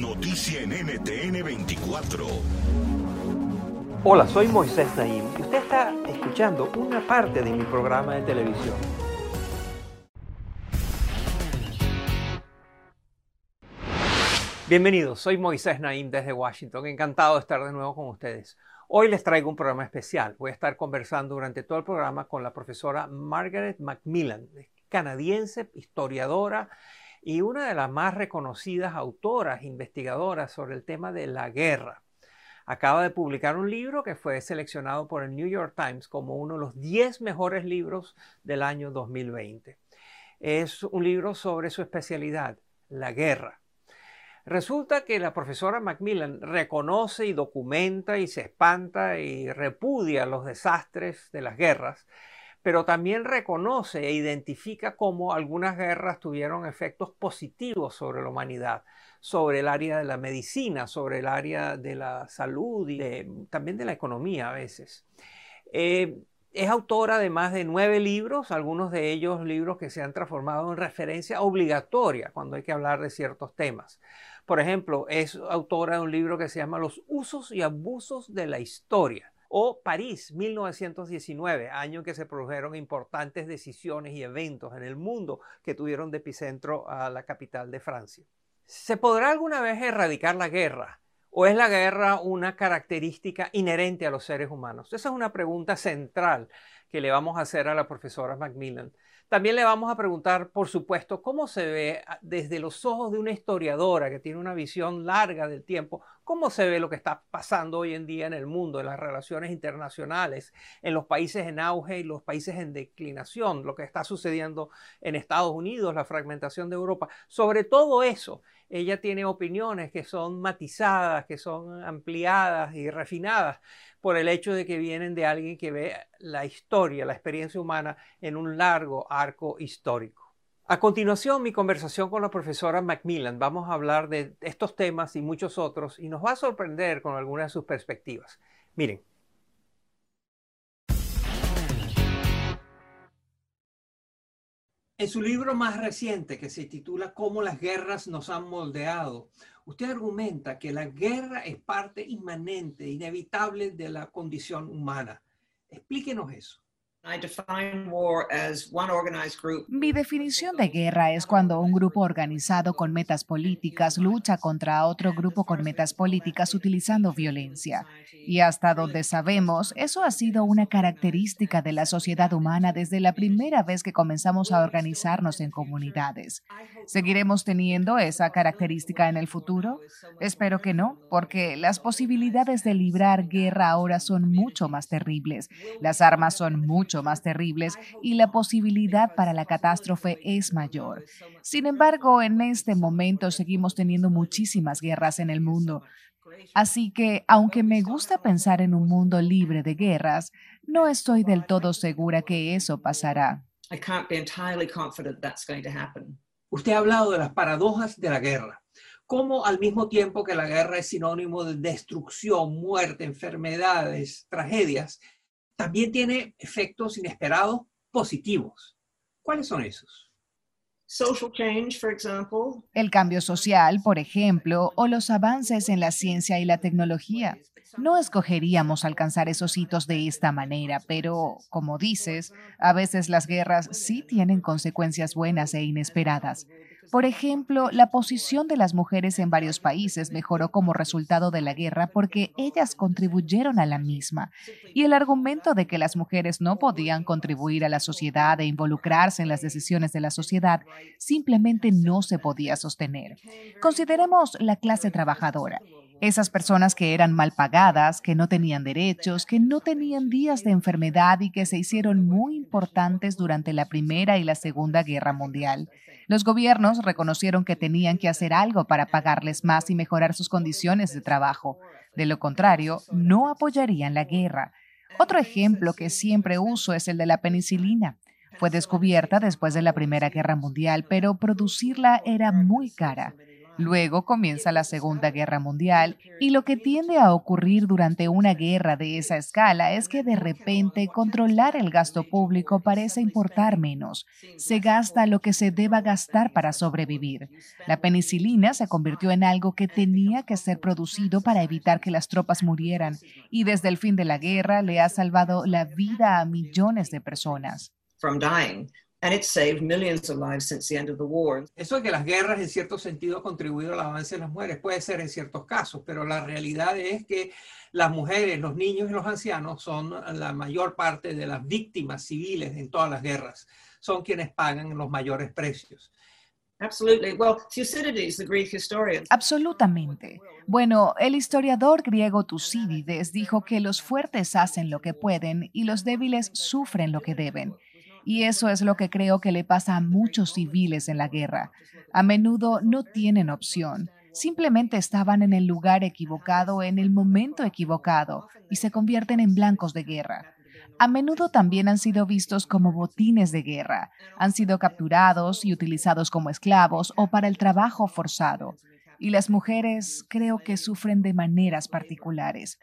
Noticia en NTN 24. Hola, soy Moisés Naim y usted está escuchando una parte de mi programa de televisión. Bienvenidos, soy Moisés Naim desde Washington. Encantado de estar de nuevo con ustedes. Hoy les traigo un programa especial. Voy a estar conversando durante todo el programa con la profesora Margaret Macmillan, canadiense, historiadora y una de las más reconocidas autoras, investigadoras sobre el tema de la guerra. Acaba de publicar un libro que fue seleccionado por el New York Times como uno de los 10 mejores libros del año 2020. Es un libro sobre su especialidad, la guerra. Resulta que la profesora Macmillan reconoce y documenta y se espanta y repudia los desastres de las guerras, pero también reconoce e identifica cómo algunas guerras tuvieron efectos positivos sobre la humanidad, sobre el área de la medicina, sobre el área de la salud y también de la economía a veces. Eh, es autora de más de nueve libros, algunos de ellos libros que se han transformado en referencia obligatoria cuando hay que hablar de ciertos temas. Por ejemplo, es autora de un libro que se llama Los usos y abusos de la historia o París 1919, año en que se produjeron importantes decisiones y eventos en el mundo que tuvieron de epicentro a la capital de Francia. ¿Se podrá alguna vez erradicar la guerra? ¿O es la guerra una característica inherente a los seres humanos? Esa es una pregunta central que le vamos a hacer a la profesora Macmillan. También le vamos a preguntar, por supuesto, cómo se ve desde los ojos de una historiadora que tiene una visión larga del tiempo, cómo se ve lo que está pasando hoy en día en el mundo, en las relaciones internacionales, en los países en auge y los países en declinación, lo que está sucediendo en Estados Unidos, la fragmentación de Europa. Sobre todo eso, ella tiene opiniones que son matizadas, que son ampliadas y refinadas por el hecho de que vienen de alguien que ve la historia, la experiencia humana en un largo arco histórico. A continuación, mi conversación con la profesora Macmillan. Vamos a hablar de estos temas y muchos otros y nos va a sorprender con algunas de sus perspectivas. Miren. En su libro más reciente, que se titula Cómo las guerras nos han moldeado, usted argumenta que la guerra es parte inmanente, inevitable de la condición humana. Explíquenos eso. Mi definición de guerra es cuando un grupo organizado con metas políticas lucha contra otro grupo con metas políticas utilizando violencia. Y hasta donde sabemos, eso ha sido una característica de la sociedad humana desde la primera vez que comenzamos a organizarnos en comunidades. ¿Seguiremos teniendo esa característica en el futuro? Espero que no, porque las posibilidades de librar guerra ahora son mucho más terribles. Las armas son mucho más terribles y la posibilidad para la catástrofe es mayor. Sin embargo, en este momento seguimos teniendo muchísimas guerras en el mundo. Así que, aunque me gusta pensar en un mundo libre de guerras, no estoy del todo segura que eso pasará. Usted ha hablado de las paradojas de la guerra. Cómo al mismo tiempo que la guerra es sinónimo de destrucción, muerte, enfermedades, tragedias, también tiene efectos inesperados positivos. ¿Cuáles son esos? El cambio social, por ejemplo, o los avances en la ciencia y la tecnología. No escogeríamos alcanzar esos hitos de esta manera, pero, como dices, a veces las guerras sí tienen consecuencias buenas e inesperadas. Por ejemplo, la posición de las mujeres en varios países mejoró como resultado de la guerra porque ellas contribuyeron a la misma. Y el argumento de que las mujeres no podían contribuir a la sociedad e involucrarse en las decisiones de la sociedad simplemente no se podía sostener. Consideremos la clase trabajadora. Esas personas que eran mal pagadas, que no tenían derechos, que no tenían días de enfermedad y que se hicieron muy importantes durante la Primera y la Segunda Guerra Mundial. Los gobiernos reconocieron que tenían que hacer algo para pagarles más y mejorar sus condiciones de trabajo. De lo contrario, no apoyarían la guerra. Otro ejemplo que siempre uso es el de la penicilina. Fue descubierta después de la Primera Guerra Mundial, pero producirla era muy cara. Luego comienza la Segunda Guerra Mundial y lo que tiende a ocurrir durante una guerra de esa escala es que de repente controlar el gasto público parece importar menos. Se gasta lo que se deba gastar para sobrevivir. La penicilina se convirtió en algo que tenía que ser producido para evitar que las tropas murieran y desde el fin de la guerra le ha salvado la vida a millones de personas. Eso de que las guerras en cierto sentido han contribuido al avance de las mujeres puede ser en ciertos casos, pero la realidad es que las mujeres, los niños y los ancianos son la mayor parte de las víctimas civiles en todas las guerras. Son quienes pagan los mayores precios. Absolutamente. Bueno, el historiador griego Tucídides dijo que los fuertes hacen lo que pueden y los débiles sufren lo que deben. Y eso es lo que creo que le pasa a muchos civiles en la guerra. A menudo no tienen opción. Simplemente estaban en el lugar equivocado en el momento equivocado y se convierten en blancos de guerra. A menudo también han sido vistos como botines de guerra. Han sido capturados y utilizados como esclavos o para el trabajo forzado. Y las mujeres creo que sufren de maneras particulares.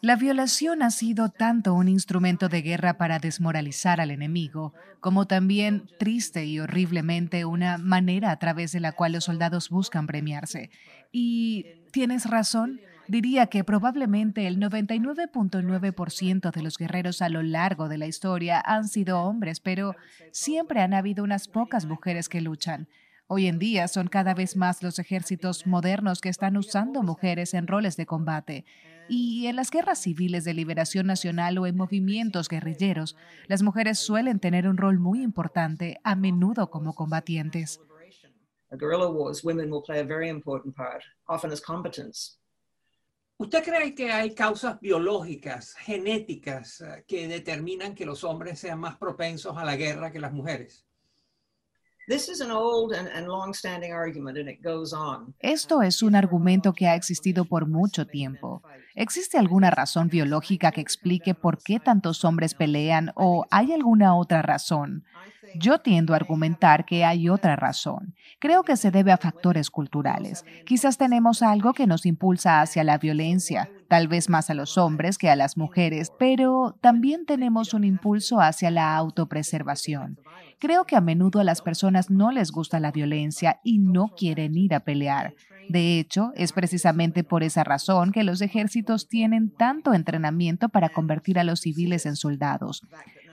La violación ha sido tanto un instrumento de guerra para desmoralizar al enemigo, como también, triste y horriblemente, una manera a través de la cual los soldados buscan premiarse. Y tienes razón, diría que probablemente el 99.9% de los guerreros a lo largo de la historia han sido hombres, pero siempre han habido unas pocas mujeres que luchan. Hoy en día son cada vez más los ejércitos modernos que están usando mujeres en roles de combate. Y en las guerras civiles de liberación nacional o en movimientos guerrilleros, las mujeres suelen tener un rol muy importante, a menudo como combatientes. ¿Usted cree que hay causas biológicas, genéticas, eh, que determinan que los hombres sean más propensos a la guerra que las mujeres? Esto es un argumento que ha existido por mucho tiempo. ¿Existe alguna razón biológica que explique por qué tantos hombres pelean o hay alguna otra razón? Yo tiendo a argumentar que hay otra razón. Creo que se debe a factores culturales. Quizás tenemos algo que nos impulsa hacia la violencia, tal vez más a los hombres que a las mujeres, pero también tenemos un impulso hacia la autopreservación. Creo que a menudo a las personas no les gusta la violencia y no quieren ir a pelear. De hecho, es precisamente por esa razón que los ejércitos tienen tanto entrenamiento para convertir a los civiles en soldados.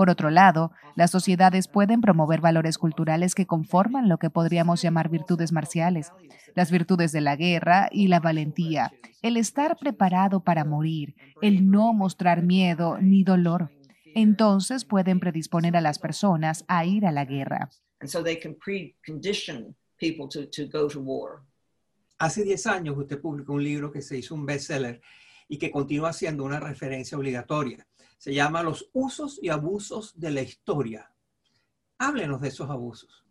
Por otro lado, las sociedades pueden promover valores culturales que conforman lo que podríamos llamar virtudes marciales, las virtudes de la guerra y la valentía, el estar preparado para morir, el no mostrar miedo ni dolor. Entonces pueden predisponer a las personas a ir a la guerra. Hace 10 años usted publicó un libro que se hizo un bestseller y que continúa siendo una referencia obligatoria se llama Los usos y abusos de la historia. Háblenos de esos abusos.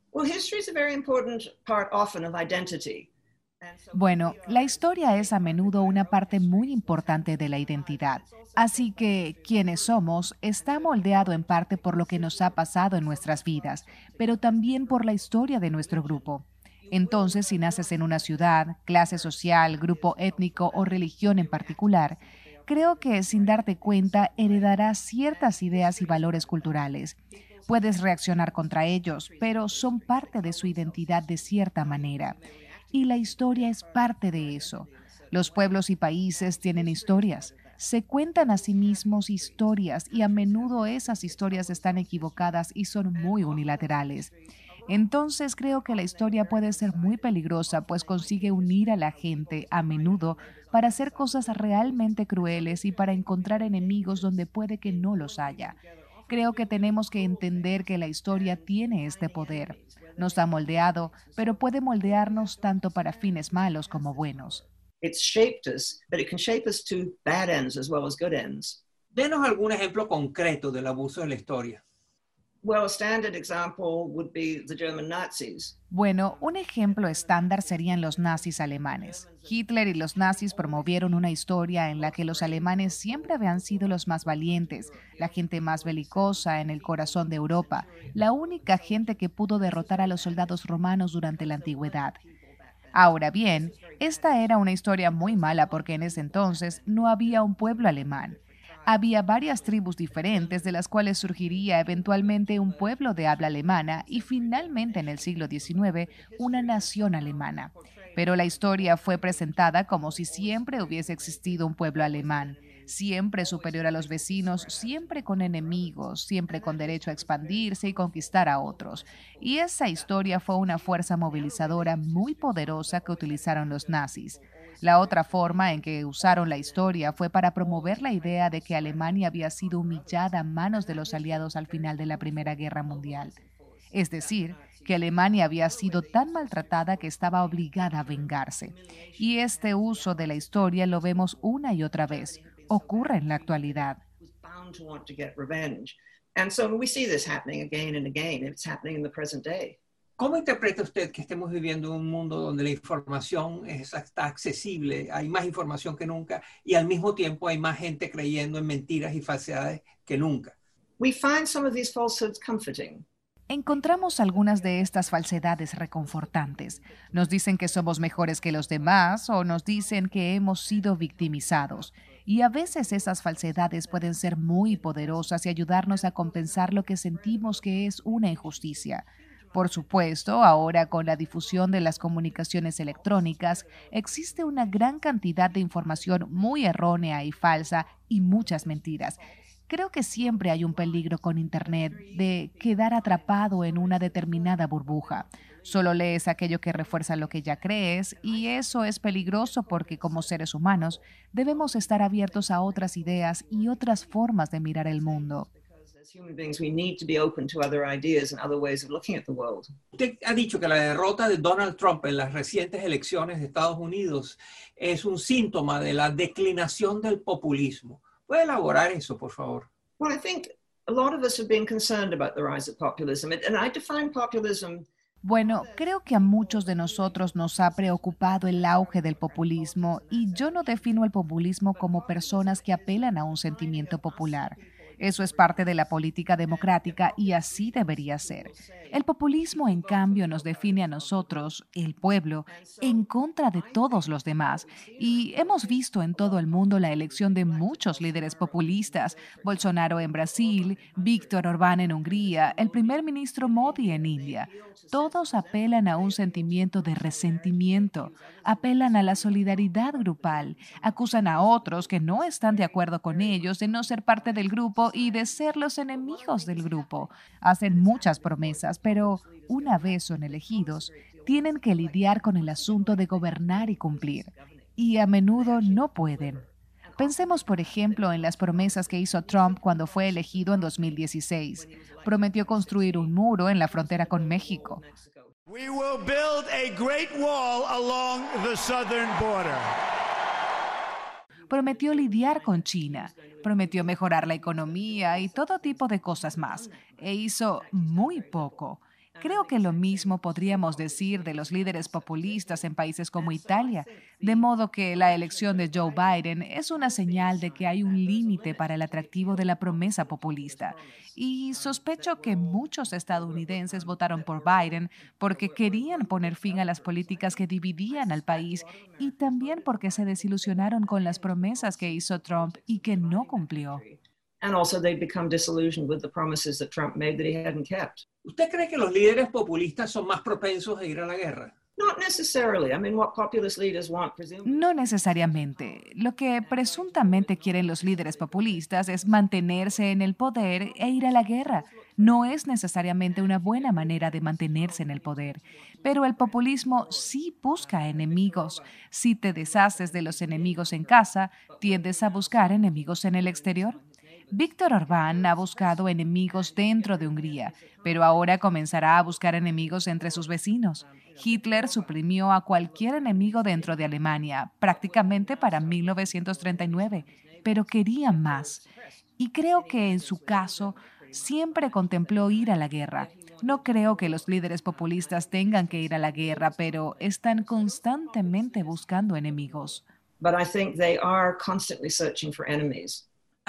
Bueno, la historia es a menudo una parte muy importante de la identidad. Así que quienes somos está moldeado en parte por lo que nos ha pasado en nuestras vidas, pero también por la historia de nuestro grupo. Entonces, si naces en una ciudad, clase social, grupo étnico o religión en particular, creo que sin darte cuenta heredarás ciertas ideas y valores culturales. Puedes reaccionar contra ellos, pero son parte de su identidad de cierta manera. Y la historia es parte de eso. Los pueblos y países tienen historias. Se cuentan a sí mismos historias y a menudo esas historias están equivocadas y son muy unilaterales. Entonces creo que la historia puede ser muy peligrosa, pues consigue unir a la gente a menudo para hacer cosas realmente crueles y para encontrar enemigos donde puede que no los haya. Creo que tenemos que entender que la historia tiene este poder. Nos ha moldeado, pero puede moldearnos tanto para fines malos como buenos. Denos algún ejemplo concreto del abuso de la historia. Bueno, un ejemplo estándar serían los nazis alemanes. Hitler y los nazis promovieron una historia en la que los alemanes siempre habían sido los más valientes, la gente más belicosa en el corazón de Europa, la única gente que pudo derrotar a los soldados romanos durante la antigüedad. Ahora bien, esta era una historia muy mala porque en ese entonces no había un pueblo alemán había varias tribus diferentes de las cuales surgiría eventualmente un pueblo de habla alemana y finalmente en el siglo XIX una nación alemana. Pero la historia fue presentada como si siempre hubiese existido un pueblo alemán, siempre superior a los vecinos, siempre con enemigos, siempre con derecho a expandirse y conquistar a otros. Y esa historia fue una fuerza movilizadora muy poderosa que utilizaron los nazis. La otra forma en que usaron la historia fue para promover la idea de que Alemania había sido humillada a manos de los aliados al final de la Primera Guerra Mundial. Es decir, que Alemania había sido tan maltratada que estaba obligada a vengarse. Y este uso de la historia lo vemos una y otra vez. Ocurre en la actualidad. ¿Cómo interpreta usted que estemos viviendo en un mundo donde la información está accesible, hay más información que nunca y al mismo tiempo hay más gente creyendo en mentiras y falsedades que nunca? Encontramos algunas de estas falsedades reconfortantes. Nos dicen que somos mejores que los demás o nos dicen que hemos sido victimizados. Y a veces esas falsedades pueden ser muy poderosas y ayudarnos a compensar lo que sentimos que es una injusticia. Por supuesto, ahora con la difusión de las comunicaciones electrónicas, existe una gran cantidad de información muy errónea y falsa y muchas mentiras. Creo que siempre hay un peligro con Internet de quedar atrapado en una determinada burbuja. Solo lees aquello que refuerza lo que ya crees y eso es peligroso porque como seres humanos debemos estar abiertos a otras ideas y otras formas de mirar el mundo. Usted ha dicho que la derrota de Donald Trump en las recientes elecciones de Estados Unidos es un síntoma de la declinación del populismo. ¿Puede elaborar eso, por favor? Well, I think a lot of us have been concerned about the rise of populism, and I define populism bueno, creo que a muchos de nosotros nos ha preocupado el auge del populismo y yo no defino el populismo como personas que apelan a un sentimiento popular. Eso es parte de la política democrática y así debería ser. El populismo, en cambio, nos define a nosotros, el pueblo, en contra de todos los demás. Y hemos visto en todo el mundo la elección de muchos líderes populistas, Bolsonaro en Brasil, Víctor Orbán en Hungría, el primer ministro Modi en India. Todos apelan a un sentimiento de resentimiento, apelan a la solidaridad grupal, acusan a otros que no están de acuerdo con ellos de no ser parte del grupo y de ser los enemigos del grupo. Hacen muchas promesas, pero una vez son elegidos, tienen que lidiar con el asunto de gobernar y cumplir. Y a menudo no pueden. Pensemos, por ejemplo, en las promesas que hizo Trump cuando fue elegido en 2016. Prometió construir un muro en la frontera con México. We will build a great wall along the southern border prometió lidiar con China, prometió mejorar la economía y todo tipo de cosas más, e hizo muy poco. Creo que lo mismo podríamos decir de los líderes populistas en países como Italia, de modo que la elección de Joe Biden es una señal de que hay un límite para el atractivo de la promesa populista. Y sospecho que muchos estadounidenses votaron por Biden porque querían poner fin a las políticas que dividían al país y también porque se desilusionaron con las promesas que hizo Trump y que no cumplió. ¿Usted cree que los líderes populistas son más propensos a ir a la guerra? No necesariamente. Lo que presuntamente quieren los líderes populistas es mantenerse en el poder e ir a la guerra. no es necesariamente una buena manera de mantenerse en el poder. Pero el populismo sí busca enemigos. Si te deshaces de los enemigos en casa, tiendes a buscar enemigos en el exterior. Víctor Orbán ha buscado enemigos dentro de Hungría, pero ahora comenzará a buscar enemigos entre sus vecinos. Hitler suprimió a cualquier enemigo dentro de Alemania, prácticamente para 1939, pero quería más. Y creo que en su caso siempre contempló ir a la guerra. No creo que los líderes populistas tengan que ir a la guerra, pero están constantemente buscando enemigos.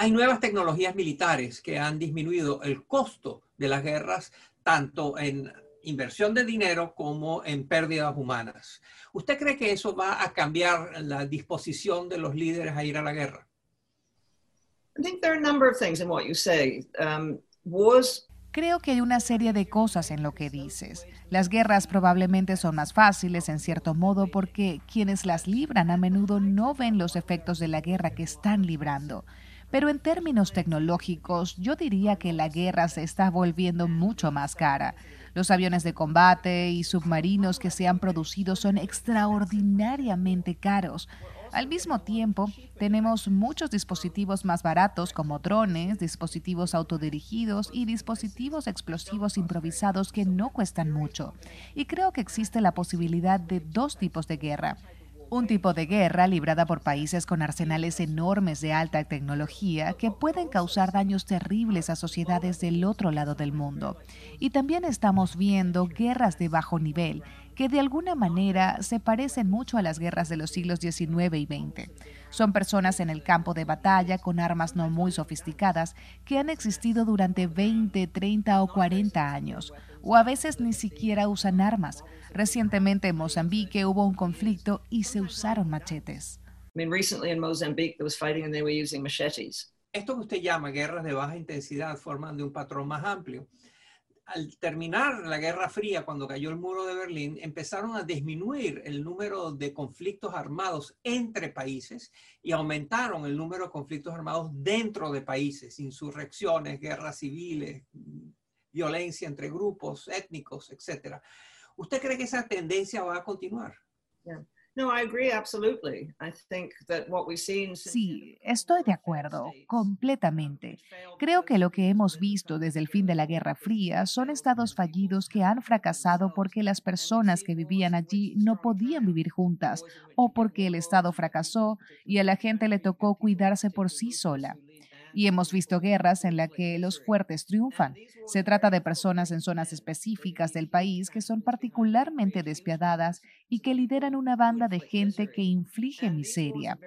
Hay nuevas tecnologías militares que han disminuido el costo de las guerras, tanto en inversión de dinero como en pérdidas humanas. ¿Usted cree que eso va a cambiar la disposición de los líderes a ir a la guerra? Creo que hay una serie de cosas en lo que dices. Las guerras probablemente son más fáciles en cierto modo porque quienes las libran a menudo no ven los efectos de la guerra que están librando. Pero en términos tecnológicos, yo diría que la guerra se está volviendo mucho más cara. Los aviones de combate y submarinos que se han producido son extraordinariamente caros. Al mismo tiempo, tenemos muchos dispositivos más baratos como drones, dispositivos autodirigidos y dispositivos explosivos improvisados que no cuestan mucho. Y creo que existe la posibilidad de dos tipos de guerra un tipo de guerra librada por países con arsenales enormes de alta tecnología que pueden causar daños terribles a sociedades del otro lado del mundo. Y también estamos viendo guerras de bajo nivel que de alguna manera se parecen mucho a las guerras de los siglos XIX y XX. Son personas en el campo de batalla con armas no muy sofisticadas que han existido durante 20, 30 o 40 años, o a veces ni siquiera usan armas. Recientemente en Mozambique hubo un conflicto y se usaron machetes. Esto que usted llama guerras de baja intensidad forman de un patrón más amplio al terminar la Guerra Fría, cuando cayó el muro de Berlín, empezaron a disminuir el número de conflictos armados entre países y aumentaron el número de conflictos armados dentro de países, insurrecciones, guerras civiles, violencia entre grupos étnicos, etc. ¿Usted cree que esa tendencia va a continuar? Sí, estoy de acuerdo, completamente. Creo que lo que hemos visto desde el fin de la Guerra Fría son estados fallidos que han fracasado porque las personas que vivían allí no podían vivir juntas o porque el Estado fracasó y a la gente le tocó cuidarse por sí sola. Y hemos visto guerras en las que los fuertes triunfan. Se trata de personas en zonas específicas del país que son particularmente despiadadas y que lideran una banda de gente que inflige miseria.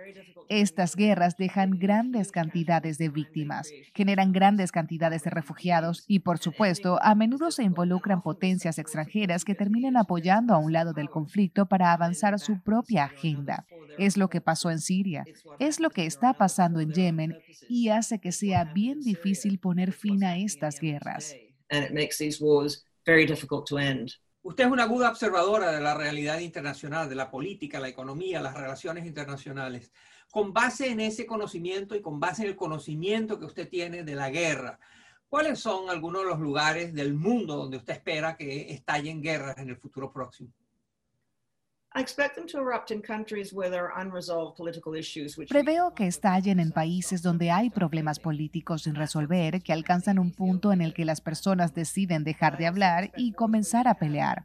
Estas guerras dejan grandes cantidades de víctimas, generan grandes cantidades de refugiados y, por supuesto, a menudo se involucran potencias extranjeras que terminan apoyando a un lado del conflicto para avanzar su propia agenda. Es lo que pasó en Siria, es lo que está pasando en Yemen y hace que sea bien difícil poner fin a estas guerras. Usted es una aguda observadora de la realidad internacional, de la política, la economía, las relaciones internacionales. Con base en ese conocimiento y con base en el conocimiento que usted tiene de la guerra, ¿cuáles son algunos de los lugares del mundo donde usted espera que estallen guerras en el futuro próximo? Preveo que estallen en países donde hay problemas políticos sin resolver, que alcanzan un punto en el que las personas deciden dejar de hablar y comenzar a pelear.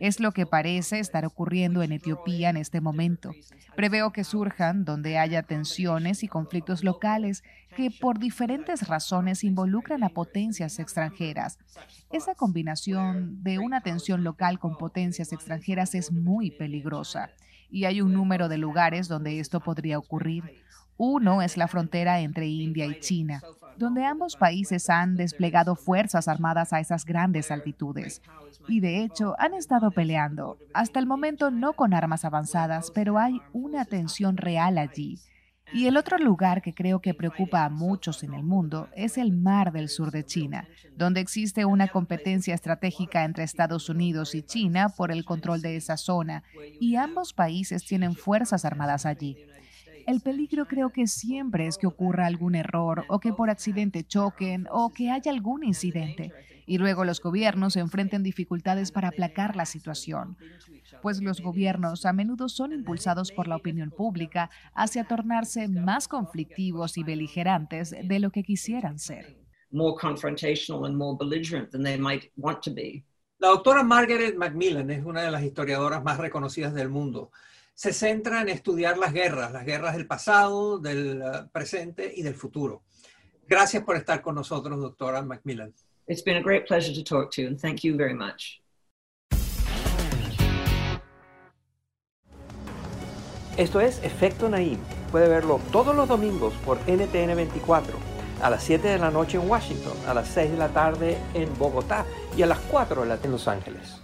Es lo que parece estar ocurriendo en Etiopía en este momento. Preveo que surjan donde haya tensiones y conflictos locales que por diferentes razones involucran a potencias extranjeras. Esa combinación de una tensión local con potencias extranjeras es muy peligrosa y hay un número de lugares donde esto podría ocurrir. Uno es la frontera entre India y China, donde ambos países han desplegado fuerzas armadas a esas grandes altitudes. Y de hecho han estado peleando, hasta el momento no con armas avanzadas, pero hay una tensión real allí. Y el otro lugar que creo que preocupa a muchos en el mundo es el mar del sur de China, donde existe una competencia estratégica entre Estados Unidos y China por el control de esa zona, y ambos países tienen fuerzas armadas allí. El peligro creo que siempre es que ocurra algún error o que por accidente choquen o que haya algún incidente y luego los gobiernos se enfrenten dificultades para aplacar la situación, pues los gobiernos a menudo son impulsados por la opinión pública hacia tornarse más conflictivos y beligerantes de lo que quisieran ser. La doctora Margaret Macmillan es una de las historiadoras más reconocidas del mundo se centra en estudiar las guerras, las guerras del pasado, del uh, presente y del futuro. Gracias por estar con nosotros, doctora Macmillan. It's been a great pleasure to talk to you, and thank you very much. Esto es Efecto Naim. Puede verlo todos los domingos por NTN 24, a las 7 de la noche en Washington, a las 6 de la tarde en Bogotá y a las 4 en Los Ángeles.